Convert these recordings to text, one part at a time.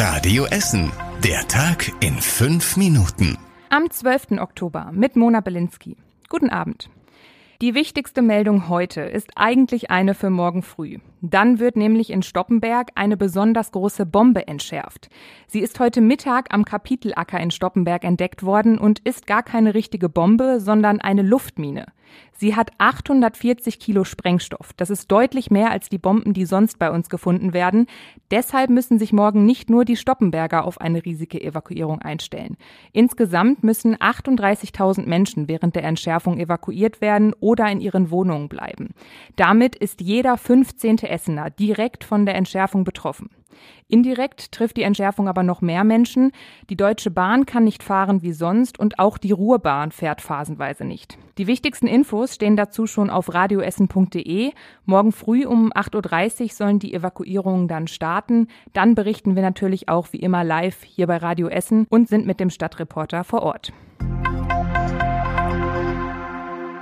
Radio Essen. Der Tag in fünf Minuten. Am 12. Oktober mit Mona Belinsky. Guten Abend. Die wichtigste Meldung heute ist eigentlich eine für morgen früh. Dann wird nämlich in Stoppenberg eine besonders große Bombe entschärft. Sie ist heute Mittag am Kapitelacker in Stoppenberg entdeckt worden und ist gar keine richtige Bombe, sondern eine Luftmine. Sie hat 840 Kilo Sprengstoff. Das ist deutlich mehr als die Bomben, die sonst bei uns gefunden werden. Deshalb müssen sich morgen nicht nur die Stoppenberger auf eine riesige Evakuierung einstellen. Insgesamt müssen 38.000 Menschen während der Entschärfung evakuiert werden oder in ihren Wohnungen bleiben. Damit ist jeder 15. Essener direkt von der Entschärfung betroffen. Indirekt trifft die Entschärfung aber noch mehr Menschen. Die Deutsche Bahn kann nicht fahren wie sonst und auch die Ruhrbahn fährt phasenweise nicht. Die wichtigsten Infos stehen dazu schon auf radioessen.de. Morgen früh um 8.30 Uhr sollen die Evakuierungen dann starten. Dann berichten wir natürlich auch wie immer live hier bei Radio Essen und sind mit dem Stadtreporter vor Ort.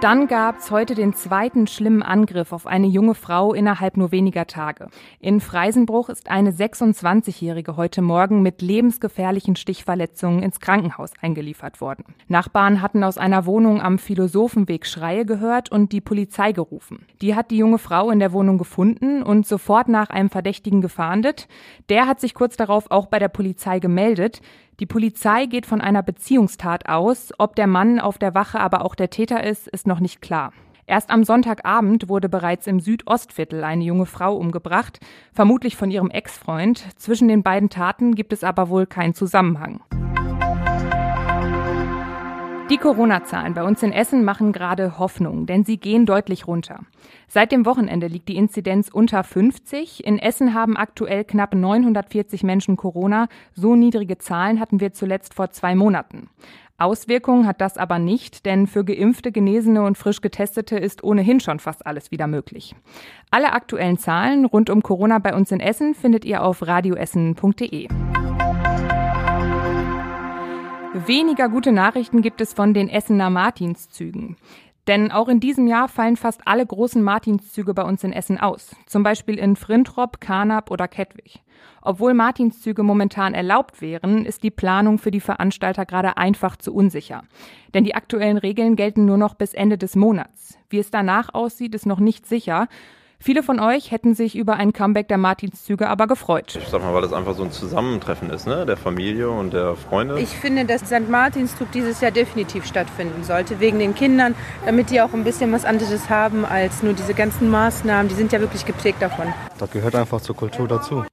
Dann gab es heute den zweiten schlimmen Angriff auf eine junge Frau innerhalb nur weniger Tage. In Freisenbruch ist eine 26-Jährige heute Morgen mit lebensgefährlichen Stichverletzungen ins Krankenhaus eingeliefert worden. Nachbarn hatten aus einer Wohnung am Philosophenweg Schreie gehört und die Polizei gerufen. Die hat die junge Frau in der Wohnung gefunden und sofort nach einem Verdächtigen gefahndet. Der hat sich kurz darauf auch bei der Polizei gemeldet. Die Polizei geht von einer Beziehungstat aus. Ob der Mann auf der Wache aber auch der Täter ist, ist noch nicht klar. Erst am Sonntagabend wurde bereits im Südostviertel eine junge Frau umgebracht, vermutlich von ihrem Ex-Freund. Zwischen den beiden Taten gibt es aber wohl keinen Zusammenhang. Die Corona-Zahlen bei uns in Essen machen gerade Hoffnung, denn sie gehen deutlich runter. Seit dem Wochenende liegt die Inzidenz unter 50. In Essen haben aktuell knapp 940 Menschen Corona. So niedrige Zahlen hatten wir zuletzt vor zwei Monaten. Auswirkungen hat das aber nicht, denn für geimpfte, Genesene und frisch Getestete ist ohnehin schon fast alles wieder möglich. Alle aktuellen Zahlen rund um Corona bei uns in Essen findet ihr auf radioessen.de. Weniger gute Nachrichten gibt es von den Essener Martinszügen. Denn auch in diesem Jahr fallen fast alle großen Martinszüge bei uns in Essen aus. Zum Beispiel in Frintrop, Karnap oder Kettwig. Obwohl Martinszüge momentan erlaubt wären, ist die Planung für die Veranstalter gerade einfach zu unsicher. Denn die aktuellen Regeln gelten nur noch bis Ende des Monats. Wie es danach aussieht, ist noch nicht sicher. Viele von euch hätten sich über ein Comeback der Martinszüge aber gefreut. Ich sag mal, weil das einfach so ein Zusammentreffen ist, ne? der Familie und der Freunde. Ich finde, dass St. Martinszug dieses Jahr definitiv stattfinden sollte, wegen den Kindern, damit die auch ein bisschen was anderes haben als nur diese ganzen Maßnahmen. Die sind ja wirklich geprägt davon. Das gehört einfach zur Kultur dazu.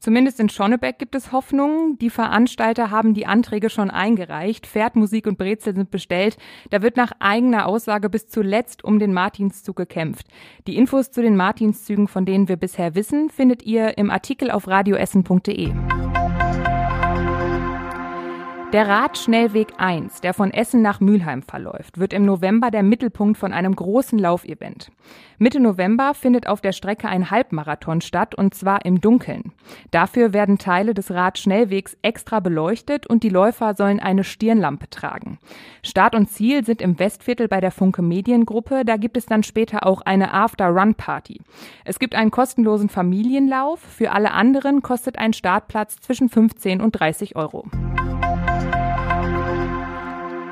Zumindest in Schonnebeck gibt es Hoffnung. Die Veranstalter haben die Anträge schon eingereicht. Pferdmusik und Brezel sind bestellt. Da wird nach eigener Aussage bis zuletzt um den Martinszug gekämpft. Die Infos zu den Martinszügen, von denen wir bisher wissen, findet ihr im Artikel auf radioessen.de. Der Radschnellweg 1, der von Essen nach Mülheim verläuft, wird im November der Mittelpunkt von einem großen Laufevent. Mitte November findet auf der Strecke ein Halbmarathon statt und zwar im Dunkeln. Dafür werden Teile des Radschnellwegs extra beleuchtet und die Läufer sollen eine Stirnlampe tragen. Start und Ziel sind im Westviertel bei der Funke Mediengruppe. Da gibt es dann später auch eine After-Run-Party. Es gibt einen kostenlosen Familienlauf. Für alle anderen kostet ein Startplatz zwischen 15 und 30 Euro.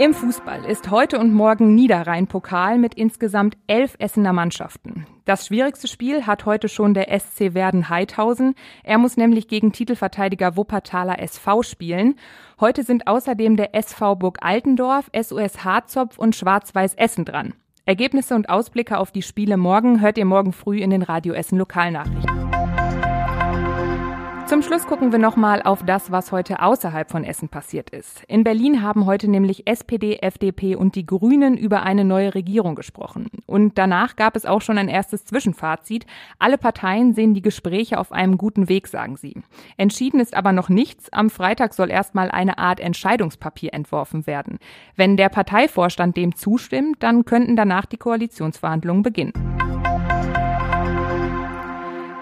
Im Fußball ist heute und morgen Niederrhein-Pokal mit insgesamt elf Essener Mannschaften. Das schwierigste Spiel hat heute schon der SC Werden Heidhausen. Er muss nämlich gegen Titelverteidiger Wuppertaler SV spielen. Heute sind außerdem der SV Burg Altendorf, SOS Harzopf und Schwarz-Weiß Essen dran. Ergebnisse und Ausblicke auf die Spiele morgen hört ihr morgen früh in den Radio Essen Lokalnachrichten. Zum Schluss gucken wir nochmal auf das, was heute außerhalb von Essen passiert ist. In Berlin haben heute nämlich SPD, FDP und die Grünen über eine neue Regierung gesprochen. Und danach gab es auch schon ein erstes Zwischenfazit. Alle Parteien sehen die Gespräche auf einem guten Weg, sagen sie. Entschieden ist aber noch nichts. Am Freitag soll erstmal eine Art Entscheidungspapier entworfen werden. Wenn der Parteivorstand dem zustimmt, dann könnten danach die Koalitionsverhandlungen beginnen.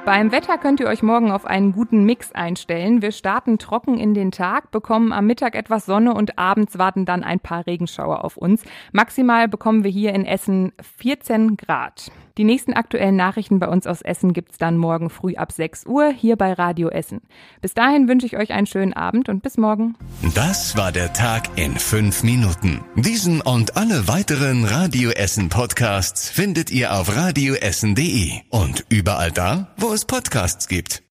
Beim Wetter könnt ihr euch morgen auf einen guten Mix einstellen. Wir starten trocken in den Tag, bekommen am Mittag etwas Sonne und abends warten dann ein paar Regenschauer auf uns. Maximal bekommen wir hier in Essen 14 Grad. Die nächsten aktuellen Nachrichten bei uns aus Essen gibt's dann morgen früh ab 6 Uhr hier bei Radio Essen. Bis dahin wünsche ich euch einen schönen Abend und bis morgen. Das war der Tag in fünf Minuten. Diesen und alle weiteren Radio Essen Podcasts findet ihr auf radioessen.de und überall da, wo es Podcasts gibt.